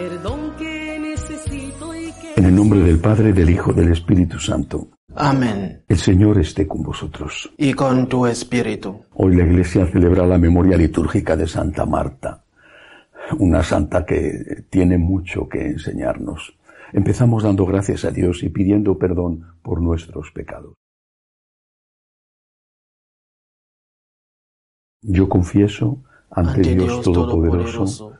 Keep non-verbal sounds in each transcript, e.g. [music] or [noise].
perdón que necesito y que... En el nombre del Padre, del Hijo, del Espíritu Santo. Amén. El Señor esté con vosotros. Y con tu espíritu. Hoy la Iglesia celebra la memoria litúrgica de Santa Marta, una santa que tiene mucho que enseñarnos. Empezamos dando gracias a Dios y pidiendo perdón por nuestros pecados. Yo confieso ante, Dios, Todopoderoso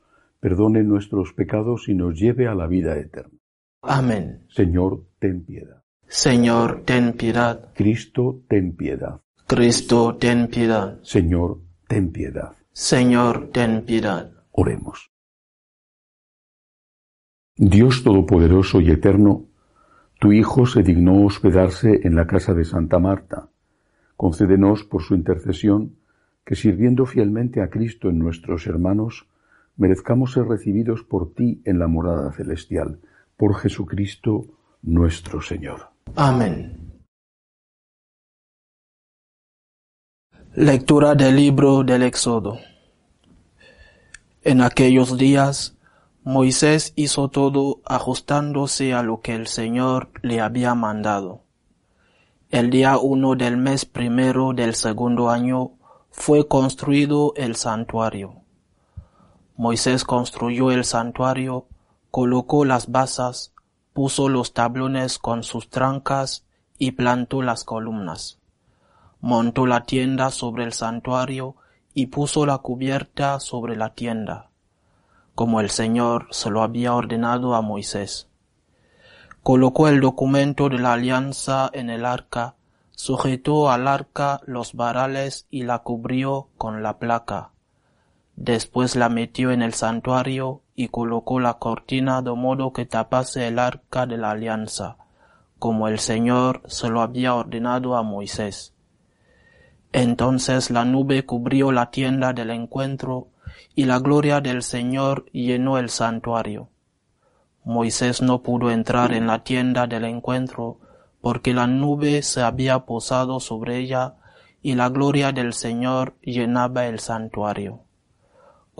perdone nuestros pecados y nos lleve a la vida eterna. Amén. Señor, ten piedad. Señor, ten piedad. Cristo, ten piedad. Cristo, ten piedad. Señor, ten piedad. Señor, ten piedad. Oremos. Dios Todopoderoso y Eterno, tu Hijo se dignó hospedarse en la casa de Santa Marta. Concédenos por su intercesión que sirviendo fielmente a Cristo en nuestros hermanos, merezcamos ser recibidos por ti en la morada celestial, por Jesucristo nuestro Señor. Amén. Lectura del libro del Éxodo. En aquellos días, Moisés hizo todo ajustándose a lo que el Señor le había mandado. El día uno del mes primero del segundo año fue construido el santuario. Moisés construyó el santuario, colocó las basas, puso los tablones con sus trancas y plantó las columnas. Montó la tienda sobre el santuario y puso la cubierta sobre la tienda, como el Señor se lo había ordenado a Moisés. Colocó el documento de la alianza en el arca, sujetó al arca los varales y la cubrió con la placa. Después la metió en el santuario y colocó la cortina de modo que tapase el arca de la alianza, como el Señor se lo había ordenado a Moisés. Entonces la nube cubrió la tienda del encuentro y la gloria del Señor llenó el santuario. Moisés no pudo entrar en la tienda del encuentro porque la nube se había posado sobre ella y la gloria del Señor llenaba el santuario.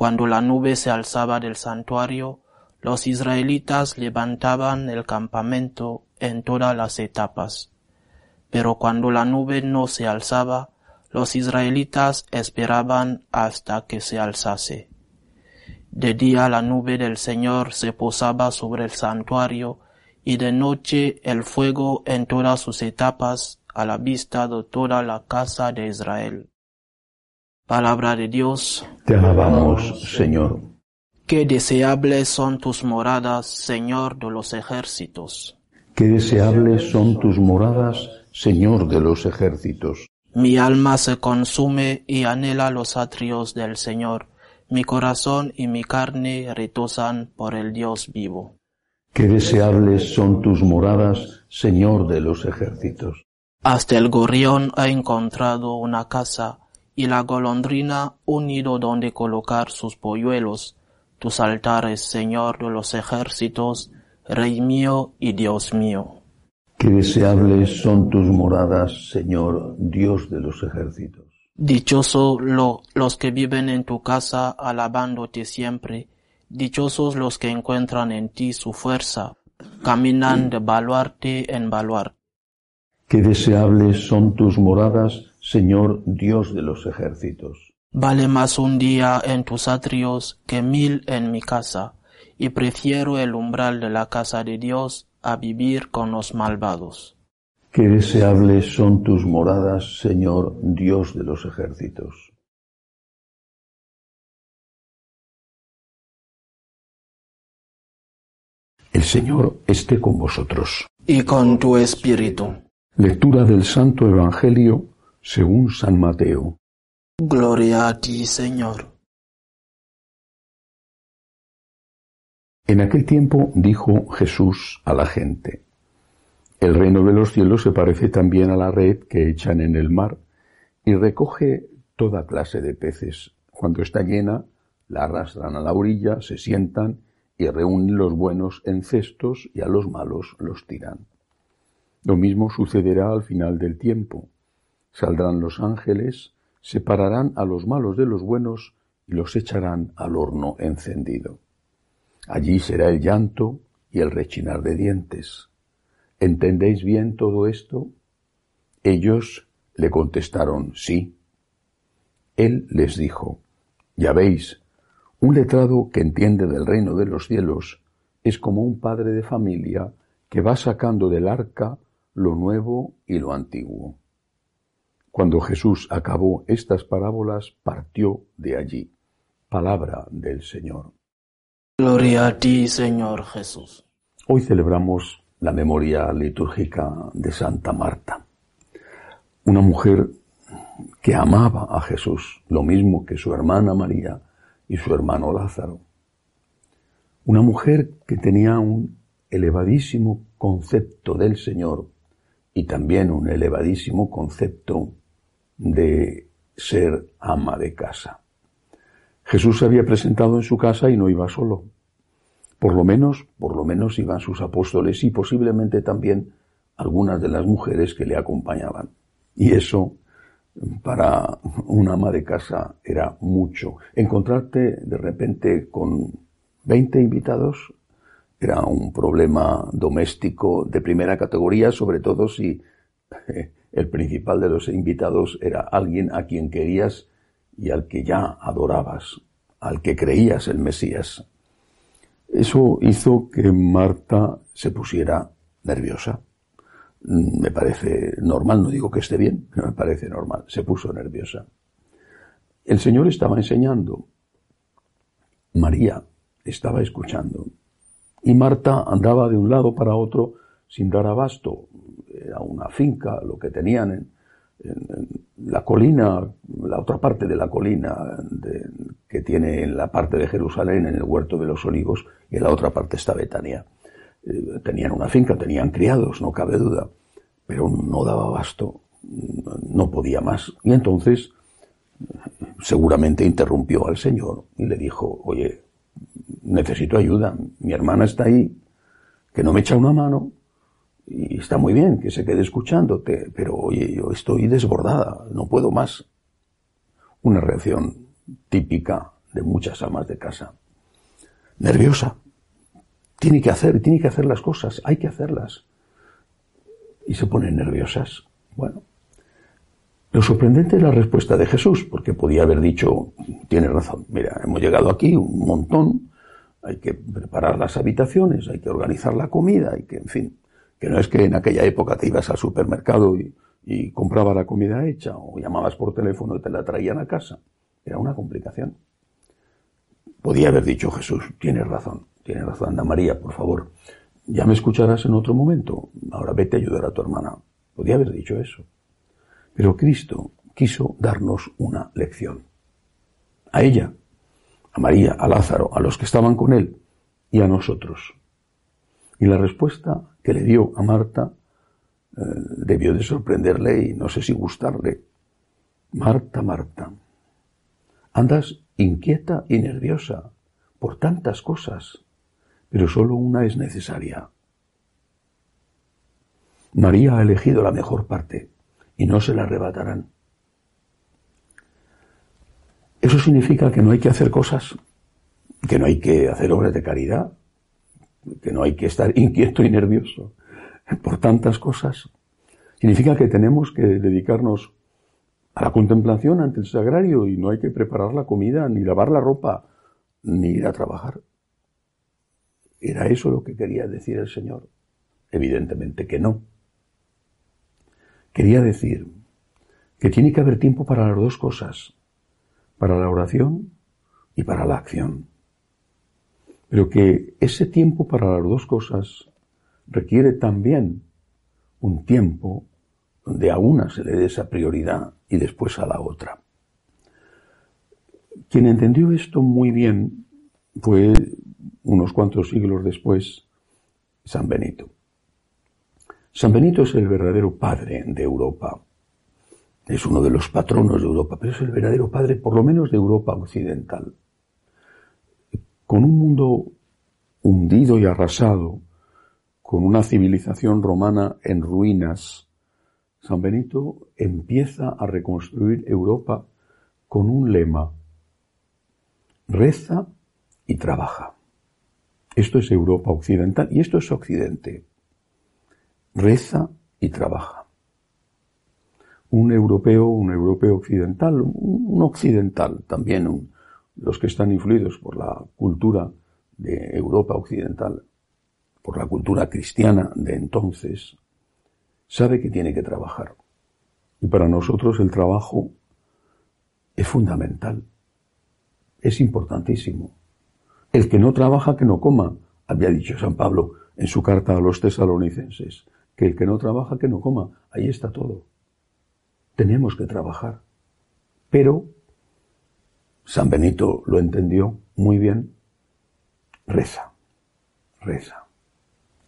Cuando la nube se alzaba del santuario, los israelitas levantaban el campamento en todas las etapas. Pero cuando la nube no se alzaba, los israelitas esperaban hasta que se alzase. De día la nube del Señor se posaba sobre el santuario, y de noche el fuego en todas sus etapas a la vista de toda la casa de Israel. Palabra de Dios. Te alabamos, Señor. Qué deseables son tus moradas, Señor de los ejércitos. Qué deseables son tus moradas, Señor de los ejércitos. Mi alma se consume y anhela los atrios del Señor. Mi corazón y mi carne retozan por el Dios vivo. Qué deseables son tus moradas, Señor de los ejércitos. Hasta el gorrión ha encontrado una casa y la golondrina un nido donde colocar sus polluelos. Tus altares, Señor de los ejércitos, Rey mío y Dios mío. Qué deseables son tus moradas, Señor, Dios de los ejércitos. Dichoso lo, los que viven en tu casa alabándote siempre. Dichosos los que encuentran en ti su fuerza, caminan de baluarte en baluarte. Qué deseables son tus moradas, Señor Dios de los ejércitos. Vale más un día en tus atrios que mil en mi casa, y prefiero el umbral de la casa de Dios a vivir con los malvados. Qué deseables son tus moradas, Señor Dios de los ejércitos. El Señor esté con vosotros. Y con tu espíritu. Lectura del Santo Evangelio según San Mateo. Gloria a ti, Señor. En aquel tiempo dijo Jesús a la gente, El reino de los cielos se parece también a la red que echan en el mar y recoge toda clase de peces. Cuando está llena, la arrastran a la orilla, se sientan y reúnen los buenos en cestos y a los malos los tiran. Lo mismo sucederá al final del tiempo. Saldrán los ángeles, separarán a los malos de los buenos y los echarán al horno encendido. Allí será el llanto y el rechinar de dientes. ¿Entendéis bien todo esto? Ellos le contestaron sí. Él les dijo, ya veis, un letrado que entiende del reino de los cielos es como un padre de familia que va sacando del arca lo nuevo y lo antiguo. Cuando Jesús acabó estas parábolas, partió de allí. Palabra del Señor. Gloria a ti, Señor Jesús. Hoy celebramos la memoria litúrgica de Santa Marta, una mujer que amaba a Jesús, lo mismo que su hermana María y su hermano Lázaro. Una mujer que tenía un elevadísimo concepto del Señor y también un elevadísimo concepto de ser ama de casa. Jesús se había presentado en su casa y no iba solo. Por lo menos, por lo menos iban sus apóstoles y posiblemente también algunas de las mujeres que le acompañaban. Y eso para un ama de casa era mucho. Encontrarte de repente con 20 invitados era un problema doméstico de primera categoría, sobre todo si [laughs] el principal de los invitados era alguien a quien querías y al que ya adorabas, al que creías el Mesías. Eso hizo que Marta se pusiera nerviosa. Me parece normal, no digo que esté bien, [laughs] me parece normal. Se puso nerviosa. El Señor estaba enseñando. María estaba escuchando. Y Marta andaba de un lado para otro sin dar abasto. Era una finca, lo que tenían en, la colina, la otra parte de la colina que tiene en la parte de Jerusalén, en el huerto de los olivos, y en la otra parte está Betania. Eh, tenían una finca, tenían criados, no cabe duda, pero no daba abasto, no podía más. Y entonces seguramente interrumpió al Señor y le dijo, oye, necesito ayuda, mi hermana está ahí, que no me echa una mano, y está muy bien que se quede escuchándote, pero oye, yo estoy desbordada, no puedo más. Una reacción típica de muchas amas de casa. Nerviosa. Tiene que hacer, tiene que hacer las cosas, hay que hacerlas. Y se ponen nerviosas. Bueno. Lo sorprendente es la respuesta de Jesús, porque podía haber dicho, tiene razón, mira, hemos llegado aquí un montón, hay que preparar las habitaciones, hay que organizar la comida, hay que, en fin, que no es que en aquella época te ibas al supermercado y, comprabas la comida hecha o llamabas por teléfono y te la traían a casa. Era una complicación. Podía haber dicho Jesús, tienes razón, tienes razón, Ana María, por favor, ya me escucharás en otro momento, ahora vete a ayudar a tu hermana. Podía haber dicho eso. Pero Cristo quiso darnos una lección. A ella, a María, a Lázaro, a los que estaban con él y a nosotros. Y la respuesta que le dio a Marta eh, debió de sorprenderle y no sé si gustarle. Marta, Marta, andas inquieta y nerviosa por tantas cosas, pero solo una es necesaria. María ha elegido la mejor parte y no se la arrebatarán. Eso significa que no hay que hacer cosas, que no hay que hacer obras de caridad, que no hay que estar [laughs] inquieto y nervioso por tantas cosas. Significa que tenemos que dedicarnos a la contemplación ante el sagrario y no hay que preparar la comida, ni lavar la ropa, ni ir a trabajar. ¿Era eso lo que quería decir el Señor? Evidentemente que no. Quería decir que tiene que haber tiempo para las dos cosas, para la oración y para la acción. Pero que ese tiempo para las dos cosas requiere también un tiempo donde a una se le dé esa prioridad y después a la otra. Quien entendió esto muy bien fue unos cuantos siglos después San Benito. San Benito es el verdadero padre de Europa. Es uno de los patronos de Europa, pero es el verdadero padre, por lo menos, de Europa occidental. Con un mundo hundido y arrasado, con una civilización romana en ruinas, San Benito empieza a reconstruir Europa con un lema, reza y trabaja. Esto es Europa occidental y esto es Occidente. Reza y trabaja. Un europeo, un europeo occidental, un occidental también, los que están influidos por la cultura de Europa occidental, por la cultura cristiana de entonces, sabe que tiene que trabajar. Y para nosotros el trabajo es fundamental, es importantísimo. El que no trabaja, que no coma, había dicho San Pablo en su carta a los tesalonicenses, que el que no trabaja, que no coma. Ahí está todo. Tenemos que trabajar. Pero San Benito lo entendió muy bien. Reza, reza,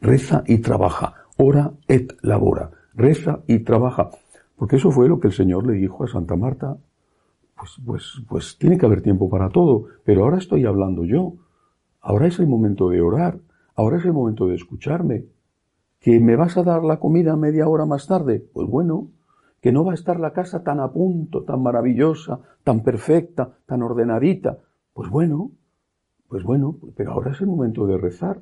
reza y trabaja ora et labora, reza y trabaja. Porque eso fue lo que el Señor le dijo a Santa Marta. Pues, pues, pues tiene que haber tiempo para todo, pero ahora estoy hablando yo. Ahora es el momento de orar, ahora es el momento de escucharme. ¿Que me vas a dar la comida media hora más tarde? Pues bueno, que no va a estar la casa tan a punto, tan maravillosa, tan perfecta, tan ordenadita. Pues bueno, pues bueno, pero ahora es el momento de rezar.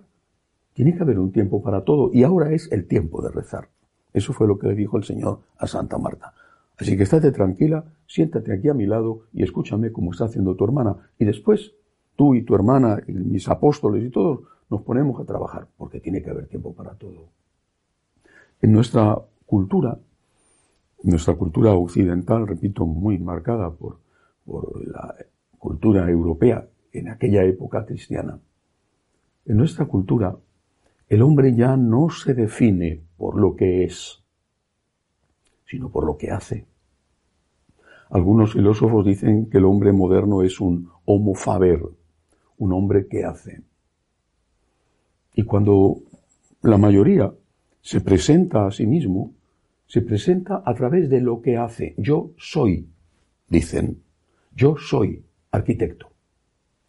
Tiene que haber un tiempo para todo y ahora es el tiempo de rezar. Eso fue lo que le dijo el Señor a Santa Marta. Así que estate tranquila, siéntate aquí a mi lado y escúchame como está haciendo tu hermana. Y después, tú y tu hermana y mis apóstoles y todos nos ponemos a trabajar, porque tiene que haber tiempo para todo. En nuestra cultura, nuestra cultura occidental, repito, muy marcada por, la cultura europea en aquella época cristiana, en nuestra cultura el hombre ya no se define por lo que es, sino por lo que hace. Algunos filósofos dicen que el hombre moderno es un homo faber, un hombre que hace. Y cuando la mayoría se presenta a sí mismo, se presenta a través de lo que hace. Yo soy, dicen, yo soy arquitecto,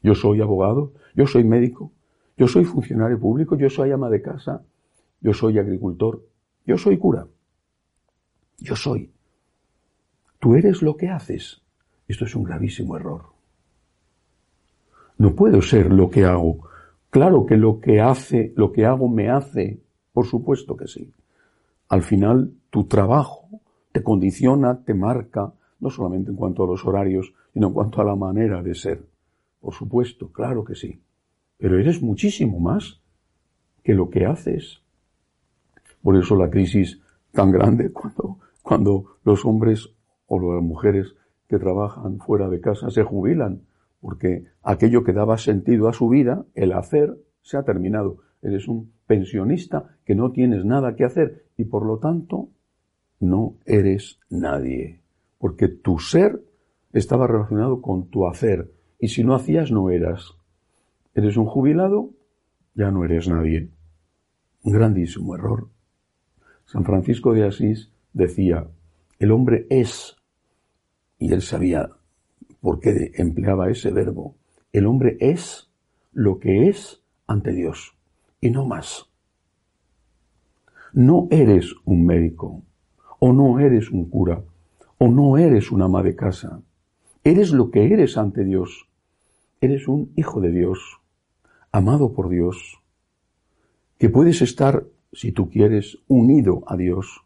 yo soy abogado, yo soy médico, yo soy funcionario público, yo soy ama de casa, yo soy agricultor, yo soy cura. Yo soy. Tú eres lo que haces. Esto es un gravísimo error. No puedo ser lo que hago. Claro que lo que hace, lo que hago me hace. Por supuesto que sí. Al final, tu trabajo te condiciona, te marca, no solamente en cuanto a los horarios, sino en cuanto a la manera de ser. Por supuesto, claro que sí pero eres muchísimo más que lo que haces. Por eso la crisis tan grande [laughs] cuando, cuando los hombres o las mujeres que trabajan fuera de casa se jubilan, porque aquello que daba sentido a su vida, el hacer, se ha terminado. Eres un pensionista que no tienes nada que hacer y por lo tanto no eres nadie, porque tu ser estaba relacionado con tu hacer y si no hacías no eras. Eres un jubilado, ya no eres nadie. Un grandísimo error. San Francisco de Asís decía, el hombre es, y él sabía por qué empleaba ese verbo, el hombre es lo que es ante Dios, y no más. No eres un médico, o no eres un cura, o no eres un ama de casa. Eres lo que eres ante Dios. Eres un hijo de Dios amado por Dios, que puedes estar, si tú quieres, unido a Dios.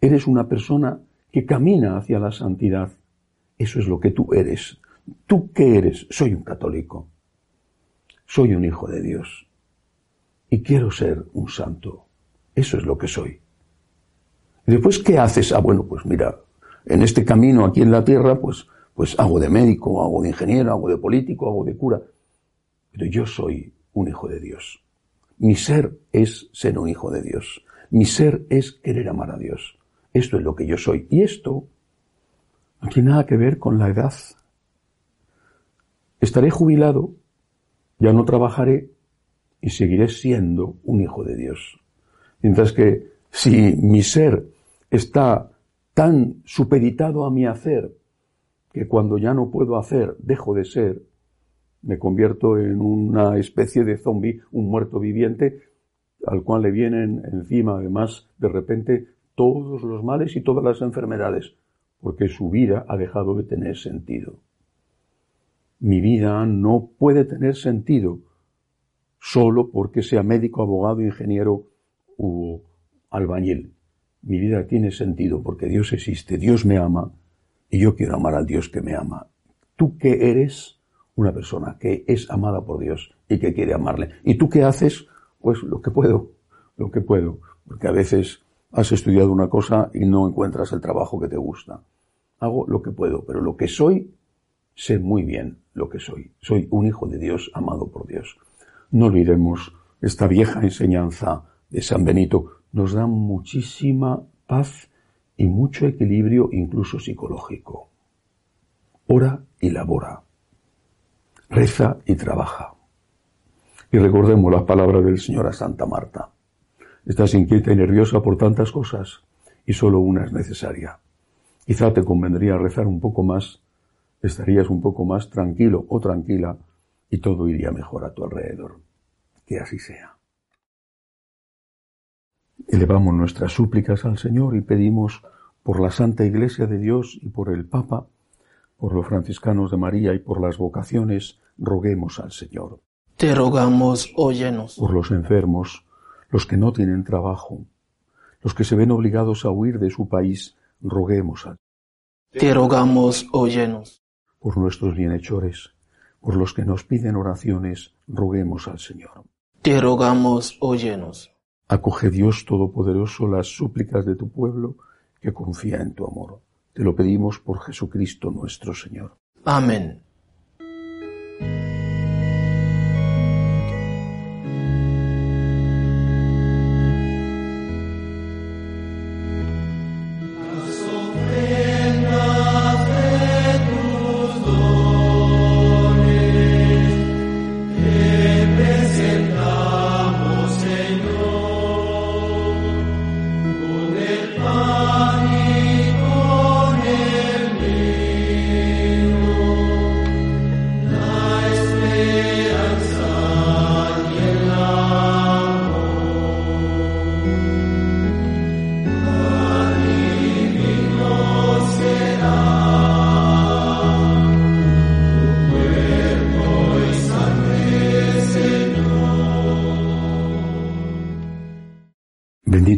Eres una persona que camina hacia la santidad. Eso es lo que tú eres. ¿Tú qué eres? Soy un católico. Soy un hijo de Dios. Y quiero ser un santo. Eso es lo que soy. Y después, ¿qué haces? Ah, bueno, pues mira, en este camino aquí en la tierra, pues, pues hago de médico, hago de ingeniero, hago de político, hago de cura. pero yo soy un hijo de Dios. Mi ser es ser un hijo de Dios. Mi ser es querer amar a Dios. Esto es lo que yo soy. Y esto no tiene nada que ver con la edad. Estaré jubilado, ya no trabajaré y seguiré siendo un hijo de Dios. Mientras que si mi ser está tan supeditado a mi hacer que cuando ya no puedo hacer dejo de ser, me convierto en una especie de zombie, un muerto viviente, al cual le vienen encima además de repente todos los males y todas las enfermedades, porque su vida ha dejado de tener sentido. Mi vida no puede tener sentido solo porque sea médico, abogado, ingeniero u albañil. Mi vida tiene sentido porque Dios existe, Dios me ama y yo quiero amar al Dios que me ama. ¿Tú qué eres? Una persona que es amada por Dios y que quiere amarle. ¿Y tú qué haces? Pues lo que puedo, lo que puedo. Porque a veces has estudiado una cosa y no encuentras el trabajo que te gusta. Hago lo que puedo, pero lo que soy, sé muy bien lo que soy. Soy un hijo de Dios amado por Dios. No olvidemos esta vieja enseñanza de San Benito. Nos da muchísima paz y mucho equilibrio incluso psicológico. Ora y labora. Reza y trabaja. Y recordemos las palabras del Señor a Santa Marta. Estás inquieta y nerviosa por tantas cosas y solo una es necesaria. Quizá te convendría rezar un poco más, estarías un poco más tranquilo o tranquila y todo iría mejor a tu alrededor. Que así sea. Elevamos nuestras súplicas al Señor y pedimos por la Santa Iglesia de Dios y por el Papa, por los franciscanos de María y por las vocaciones, roguemos al Señor. Te rogamos, óyenos. Por los enfermos, los que no tienen trabajo, los que se ven obligados a huir de su país, roguemos al Te rogamos, óyenos. Por nuestros bienhechores, por los que nos piden oraciones, roguemos al Señor. Te rogamos, óyenos. Acoge Dios Todopoderoso las súplicas de tu pueblo que confía en tu amor. Te lo pedimos por Jesucristo nuestro Señor. Amén.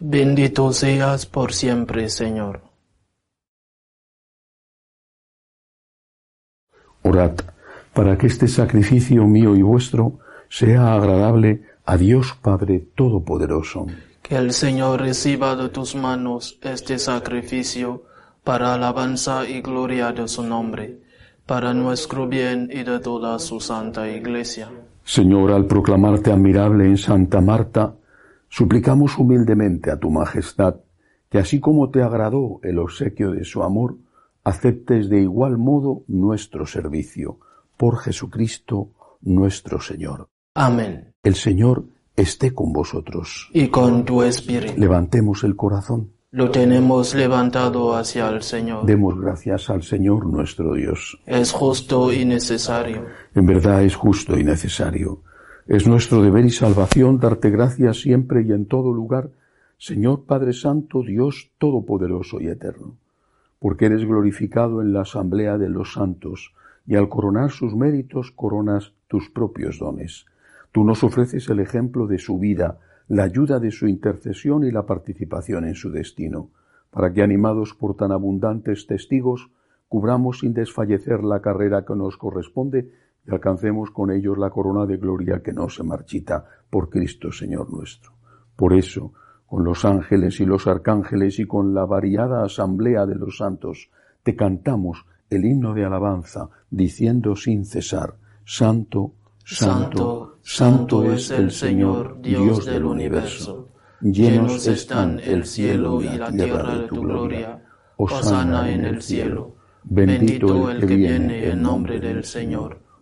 Bendito seas por siempre, Señor. Orad para que este sacrificio mío y vuestro sea agradable a Dios Padre Todopoderoso. Que el Señor reciba de tus manos este sacrificio para alabanza y gloria de su nombre, para nuestro bien y de toda su santa iglesia. Señor, al proclamarte admirable en Santa Marta, suplicamos humildemente a tu Majestad que así como te agradó el obsequio de su amor, aceptes de igual modo nuestro servicio, por Jesucristo nuestro Señor. Amén. El Señor esté con vosotros. Y con tu espíritu. Levantemos el corazón. Lo tenemos levantado hacia el Señor. Demos gracias al Señor nuestro Dios. Es justo y necesario. En verdad es justo y necesario. Es nuestro deber y salvación darte gracias siempre y en todo lugar, Señor Padre Santo, Dios Todopoderoso y Eterno, porque eres glorificado en la asamblea de los santos, y al coronar sus méritos coronas tus propios dones. Tú nos ofreces el ejemplo de su vida, la ayuda de su intercesión y la participación en su destino, para que animados por tan abundantes testigos, cubramos sin desfallecer la carrera que nos corresponde y alcancemos con ellos la corona de gloria que no se marchita por Cristo Señor nuestro. Por eso, con los ángeles y los arcángeles y con la variada asamblea de los santos, te cantamos el himno de alabanza, diciendo sin cesar, Santo, Santo, Santo es el Señor, Dios del universo. Llenos están el cielo y la tierra de tu gloria. Osana en el cielo. Bendito el que viene en nombre del Señor.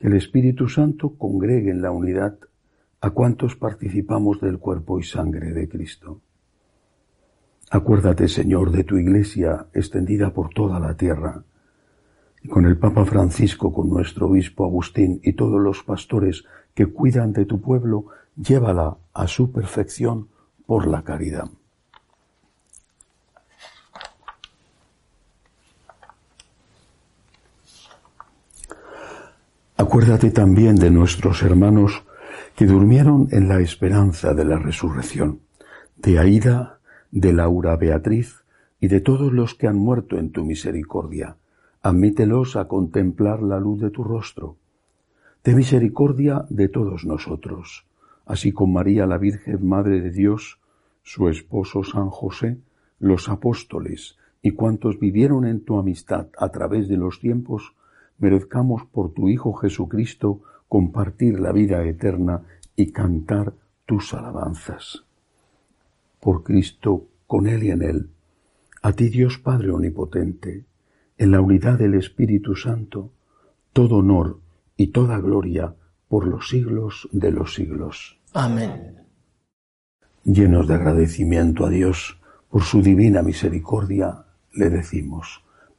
el Espíritu Santo congregue en la unidad a cuantos participamos del cuerpo y sangre de Cristo. Acuérdate, Señor, de tu Iglesia extendida por toda la tierra, y con el Papa Francisco, con nuestro obispo Agustín y todos los pastores que cuidan de tu pueblo, llévala a su perfección por la caridad. Acuérdate también de nuestros hermanos que durmieron en la esperanza de la resurrección, de Aida, de Laura Beatriz y de todos los que han muerto en tu misericordia. Admítelos a contemplar la luz de tu rostro. De misericordia de todos nosotros, así con María la Virgen Madre de Dios, su esposo San José, los apóstoles y cuantos vivieron en tu amistad a través de los tiempos, merezcamos por tu Hijo Jesucristo compartir la vida eterna y cantar tus alabanzas. Por Cristo, con Él y en Él, a ti Dios Padre Omnipotente, en la unidad del Espíritu Santo, todo honor y toda gloria por los siglos de los siglos. Amén. Llenos de agradecimiento a Dios por su divina misericordia, le decimos,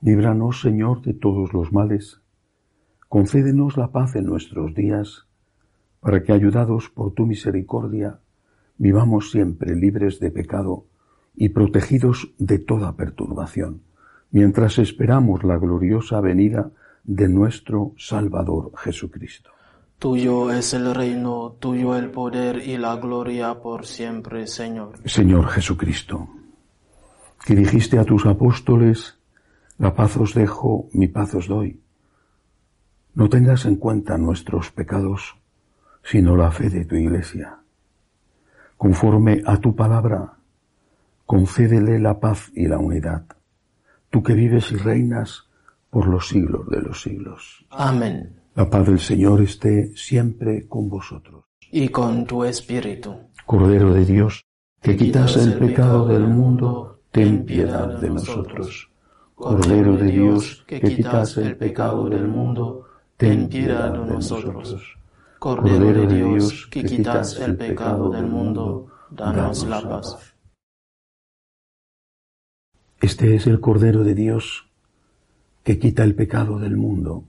Líbranos, Señor, de todos los males Concédenos la paz en nuestros días, para que, ayudados por tu misericordia, vivamos siempre libres de pecado y protegidos de toda perturbación, mientras esperamos la gloriosa venida de nuestro Salvador Jesucristo. Tuyo es el reino, tuyo el poder y la gloria por siempre, Señor. Señor Jesucristo, que dijiste a tus apóstoles, la paz os dejo, mi paz os doy. No tengas en cuenta nuestros pecados, sino la fe de tu iglesia. Conforme a tu palabra, concédele la paz y la unidad, tú que vives y reinas por los siglos de los siglos. Amén. La paz del Señor esté siempre con vosotros. Y con tu espíritu. Cordero de Dios, que quitas el pecado del mundo, ten piedad de nosotros. Cordero de Dios, que quitas el pecado del mundo, ten piedad de nosotros. Cordero de Dios, que quitas el pecado del mundo, danos la paz. Este es el Cordero de Dios que quita el pecado del mundo.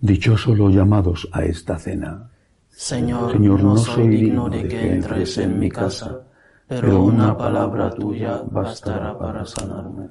Dichosos los llamados a esta cena. Señor, no soy digno de que entres en mi casa, pero una palabra tuya bastará para sanarme.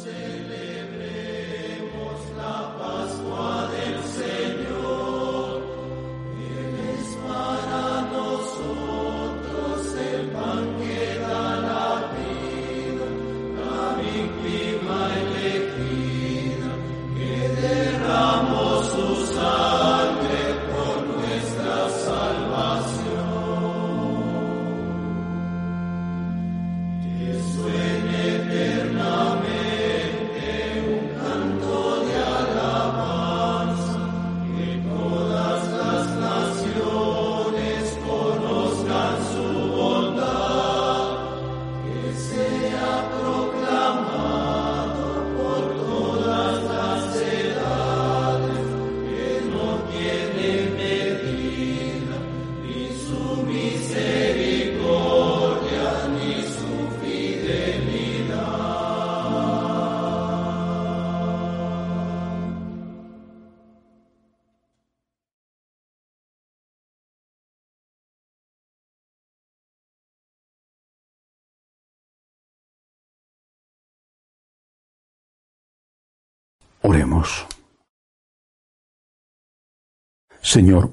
Señor,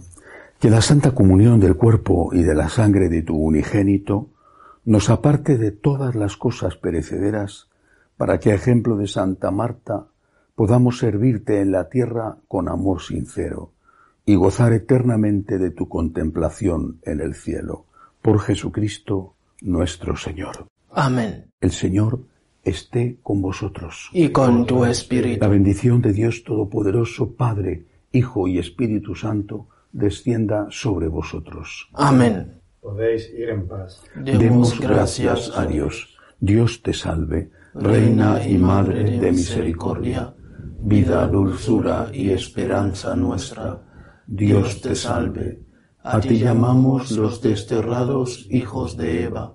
que la santa comunión del cuerpo y de la sangre de tu unigénito nos aparte de todas las cosas perecederas, para que, a ejemplo de Santa Marta, podamos servirte en la tierra con amor sincero y gozar eternamente de tu contemplación en el cielo. Por Jesucristo nuestro Señor. Amén. El Señor esté con vosotros. Y con tu espíritu. La bendición de Dios Todopoderoso, Padre, Hijo y Espíritu Santo, descienda sobre vosotros. Amén. Podéis ir en paz. Demos gracias a Dios. Dios te salve, Reina y Madre de misericordia, vida, dulzura y esperanza nuestra. Dios te salve. A ti llamamos los desterrados hijos de Eva.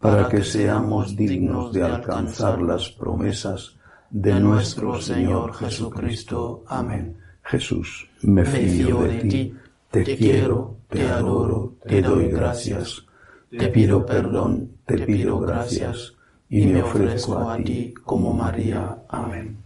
para que seamos dignos de alcanzar las promesas de nuestro Señor Jesucristo. Amén. Jesús, me fío de ti, te quiero, te adoro, te doy gracias, te pido perdón, te pido gracias, y me ofrezco a ti como María. Amén.